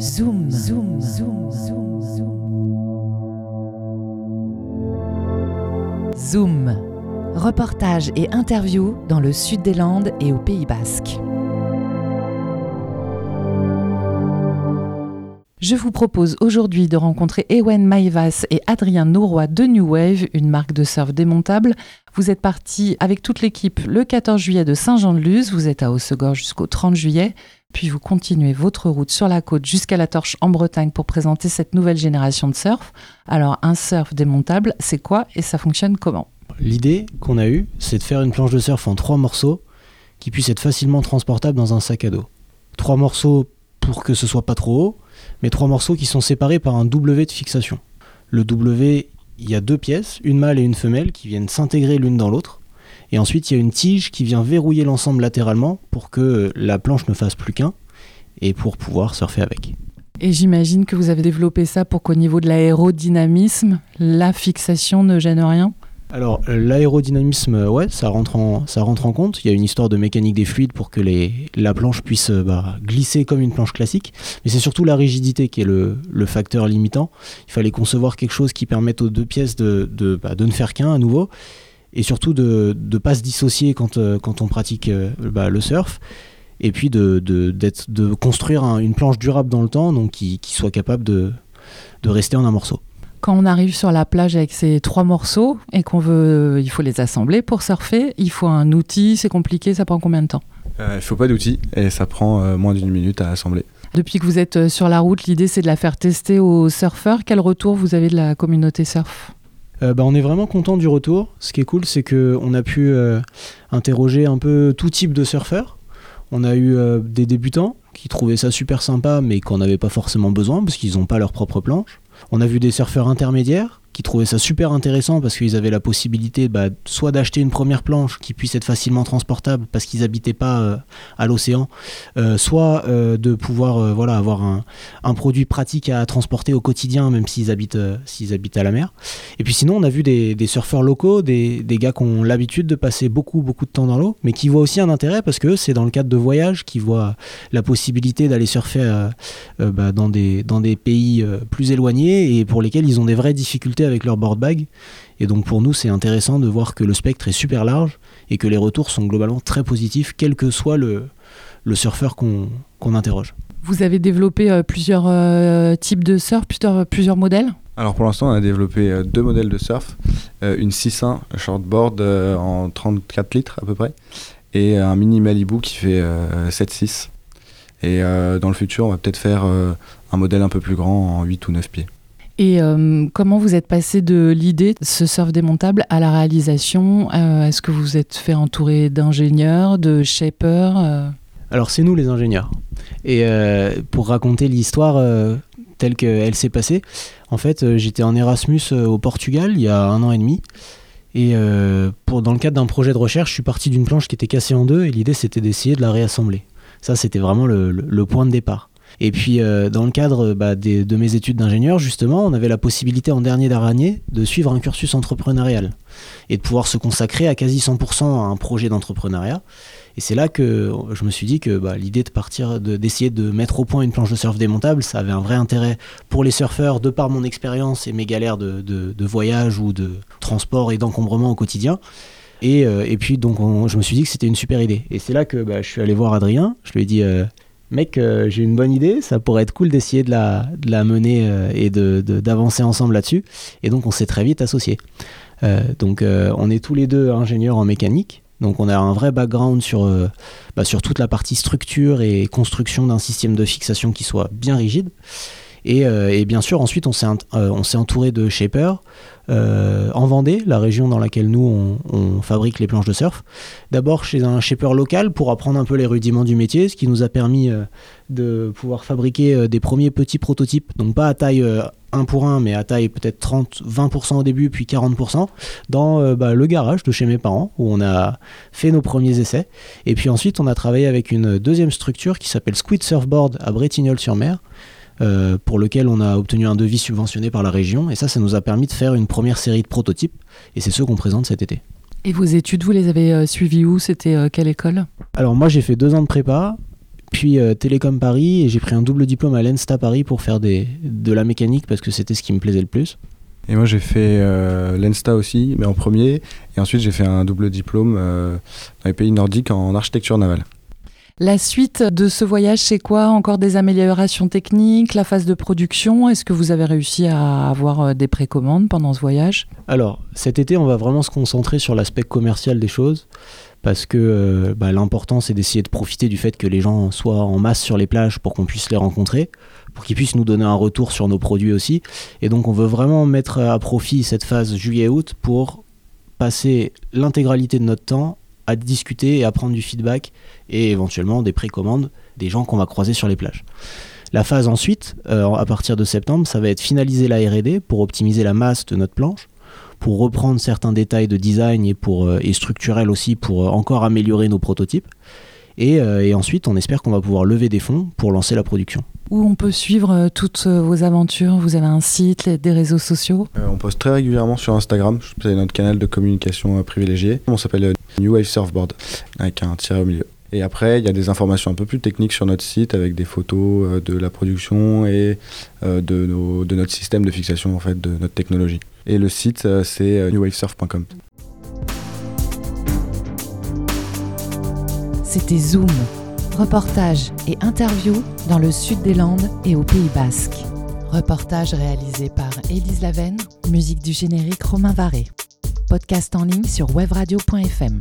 Zoom, zoom, zoom, zoom, zoom. Zoom. Reportage et interview dans le sud des Landes et au Pays Basque. Je vous propose aujourd'hui de rencontrer Ewen Maivas et Adrien Nouroy de New Wave, une marque de surf démontable. Vous êtes partis avec toute l'équipe le 14 juillet de Saint-Jean-de-Luz, vous êtes à Haussegor jusqu'au 30 juillet, puis vous continuez votre route sur la côte jusqu'à la Torche en Bretagne pour présenter cette nouvelle génération de surf. Alors un surf démontable, c'est quoi et ça fonctionne comment? L'idée qu'on a eue, c'est de faire une planche de surf en trois morceaux qui puissent être facilement transportables dans un sac à dos. Trois morceaux pour que ce soit pas trop haut, mais trois morceaux qui sont séparés par un W de fixation. Le W, il y a deux pièces, une mâle et une femelle, qui viennent s'intégrer l'une dans l'autre. Et ensuite, il y a une tige qui vient verrouiller l'ensemble latéralement pour que la planche ne fasse plus qu'un et pour pouvoir surfer avec. Et j'imagine que vous avez développé ça pour qu'au niveau de l'aérodynamisme, la fixation ne gêne rien? Alors l'aérodynamisme, ouais, ça rentre, en, ça rentre en compte. Il y a une histoire de mécanique des fluides pour que les, la planche puisse bah, glisser comme une planche classique. Mais c'est surtout la rigidité qui est le, le, facteur limitant. Il fallait concevoir quelque chose qui permette aux deux pièces de, de, bah, de ne faire qu'un à nouveau. Et surtout de ne pas se dissocier quand, quand on pratique bah, le surf. Et puis de, de, de construire un, une planche durable dans le temps, donc qui, qui soit capable de, de rester en un morceau quand on arrive sur la plage avec ces trois morceaux et qu'on veut, il faut les assembler pour surfer, il faut un outil, c'est compliqué, ça prend combien de temps? Il ne faut pas d'outil et ça prend euh, moins d'une minute à assembler. Depuis que vous êtes sur la route, l'idée c'est de la faire tester aux surfeurs. Quel retour vous avez de la communauté surf? Euh, bah, on est vraiment content du retour. Ce qui est cool, c'est qu'on a pu euh, interroger un peu tout type de surfeurs. On a eu des débutants qui trouvaient ça super sympa, mais qu'on n'avait pas forcément besoin parce qu'ils n'ont pas leur propre planche. On a vu des surfeurs intermédiaires qui trouvaient ça super intéressant parce qu'ils avaient la possibilité bah, soit d'acheter une première planche qui puisse être facilement transportable parce qu'ils n'habitaient pas euh, à l'océan, euh, soit euh, de pouvoir voilà, avoir un, produit pratique à transporter au quotidien même s'ils habitent, habitent à la mer. Et puis sinon on a vu des, surfeurs locaux, des, gars qui ont l'habitude de passer beaucoup beaucoup de temps dans l'eau, mais qui voient aussi un intérêt parce que c'est dans le cadre de voyages qu'ils voient la possibilité d'aller surfer bah, dans des pays plus éloignés et pour lesquels ils ont des vraies difficultés avec leur board bag. Et donc pour nous, c'est intéressant de voir que le spectre est super large et que les retours sont globalement très positifs, quel que soit le, le surfeur qu'on interroge. Vous avez développé euh, plusieurs euh, types de surf, plusieurs, plusieurs modèles? Alors pour l'instant, on a développé euh, deux modèles de surf, une 6.1 shortboard en 34 litres à peu près, et un mini Malibu qui fait 7.6. Et dans le futur, on va peut-être faire un modèle un peu plus grand en 8 ou 9 pieds. Et euh, comment vous êtes passé de l'idée de ce surf démontable à la réalisation euh, Est-ce que vous vous êtes fait entourer d'ingénieurs, de shapers euh? Alors c'est nous les ingénieurs. Et pour raconter l'histoire telle qu'elle s'est passée, en fait j'étais en Erasmus au Portugal il y a un an et demi. Et pour, dans le cadre d'un projet de recherche, je suis parti d'une planche qui était cassée en deux et l'idée c'était d'essayer de la réassembler. Ça c'était vraiment le, le point de départ. Et puis, euh, dans le cadre bah, de mes études d'ingénieur, justement, on avait la possibilité en dernier d'année de suivre un cursus entrepreneurial et de pouvoir se consacrer à quasi 100% à un projet d'entrepreneuriat. Et c'est là que je me suis dit que bah, l'idée de partir, d'essayer de, mettre au point une planche de surf démontable, ça avait un vrai intérêt pour les surfeurs, de par mon expérience et mes galères de, voyage ou de transport et d'encombrement au quotidien. Et, euh, puis donc je me suis dit que c'était une super idée. Et c'est là que bah, je suis allé voir Adrien. Je lui ai dit euh, mec, euh, j'ai une bonne idée, ça pourrait être cool d'essayer de la, mener euh, et d'avancer ensemble là-dessus. Et donc on s'est très vite associés. Euh, donc on est tous les deux ingénieurs en mécanique. Donc on a un vrai background sur, bah, sur toute la partie structure et construction d'un système de fixation qui soit bien rigide. Et, et bien sûr, ensuite, on s'est entouré de shapers euh, en Vendée, la région dans laquelle nous on, fabrique les planches de surf. D'abord chez un shaper local pour apprendre un peu les rudiments du métier, ce qui nous a permis euh, de pouvoir fabriquer euh, des premiers petits prototypes, donc pas à taille 1 pour 1, mais à taille peut-être 30-20% au début, puis 40%, dans bah, le garage de chez mes parents, où on a fait nos premiers essais. Et puis ensuite, on a travaillé avec une deuxième structure qui s'appelle Squid Surfboard à Bretignolles-sur-Mer, euh, pour lequel on a obtenu un devis subventionné par la région. Et ça, ça nous a permis de faire une première série de prototypes. Et c'est ceux qu'on présente cet été. Et vos études, vous les avez euh, suivies où? C'était euh, quelle école? Alors moi, j'ai fait deux ans de prépa puis euh, Télécom Paris et j'ai pris un double diplôme à l'ENSTA Paris pour faire des, de la mécanique parce que c'était ce qui me plaisait le plus. Et moi j'ai fait euh, l'ENSTA aussi, mais en premier. Et ensuite j'ai fait un double diplôme euh, dans les pays nordiques en architecture navale. La suite de ce voyage, c'est quoi? Encore des améliorations techniques, la phase de production? Est-ce que vous avez réussi à avoir euh, des précommandes pendant ce voyage? Alors, cet été, on va vraiment se concentrer sur l'aspect commercial des choses parce que euh, bah, l'important c'est d'essayer de profiter du fait que les gens soient en masse sur les plages pour qu'on puisse les rencontrer, pour qu'ils puissent nous donner un retour sur nos produits aussi. Et donc on veut vraiment mettre à profit cette phase juillet-août pour passer l'intégralité de notre temps à discuter et à prendre du feedback et éventuellement des précommandes des gens qu'on va croiser sur les plages. La phase ensuite, euh, à partir de septembre, ça va être finaliser la RD pour optimiser la masse de notre planche, pour reprendre certains détails de design et, pour, euh, et structurels aussi pour euh, encore améliorer nos prototypes. Et ensuite, on espère qu'on va pouvoir lever des fonds pour lancer la production. Où on peut suivre toutes vos aventures Vous avez un site, des réseaux sociaux On poste très régulièrement sur Instagram, c'est notre canal de communication privilégié. On s'appelle New Wave Surfboard avec un tiret au milieu. Et après, il y a des informations un peu plus techniques sur notre site avec des photos euh, de la production et euh, de, nos, de, notre système de fixation en fait, de notre technologie. Et le site, euh, c'est newwavesurf.com. C'était Zoom, reportage et interview dans le sud des Landes et au Pays Basque. Reportage réalisé par Élise Lavenne, musique du générique Romain Varé. Podcast en ligne sur webradio.fm.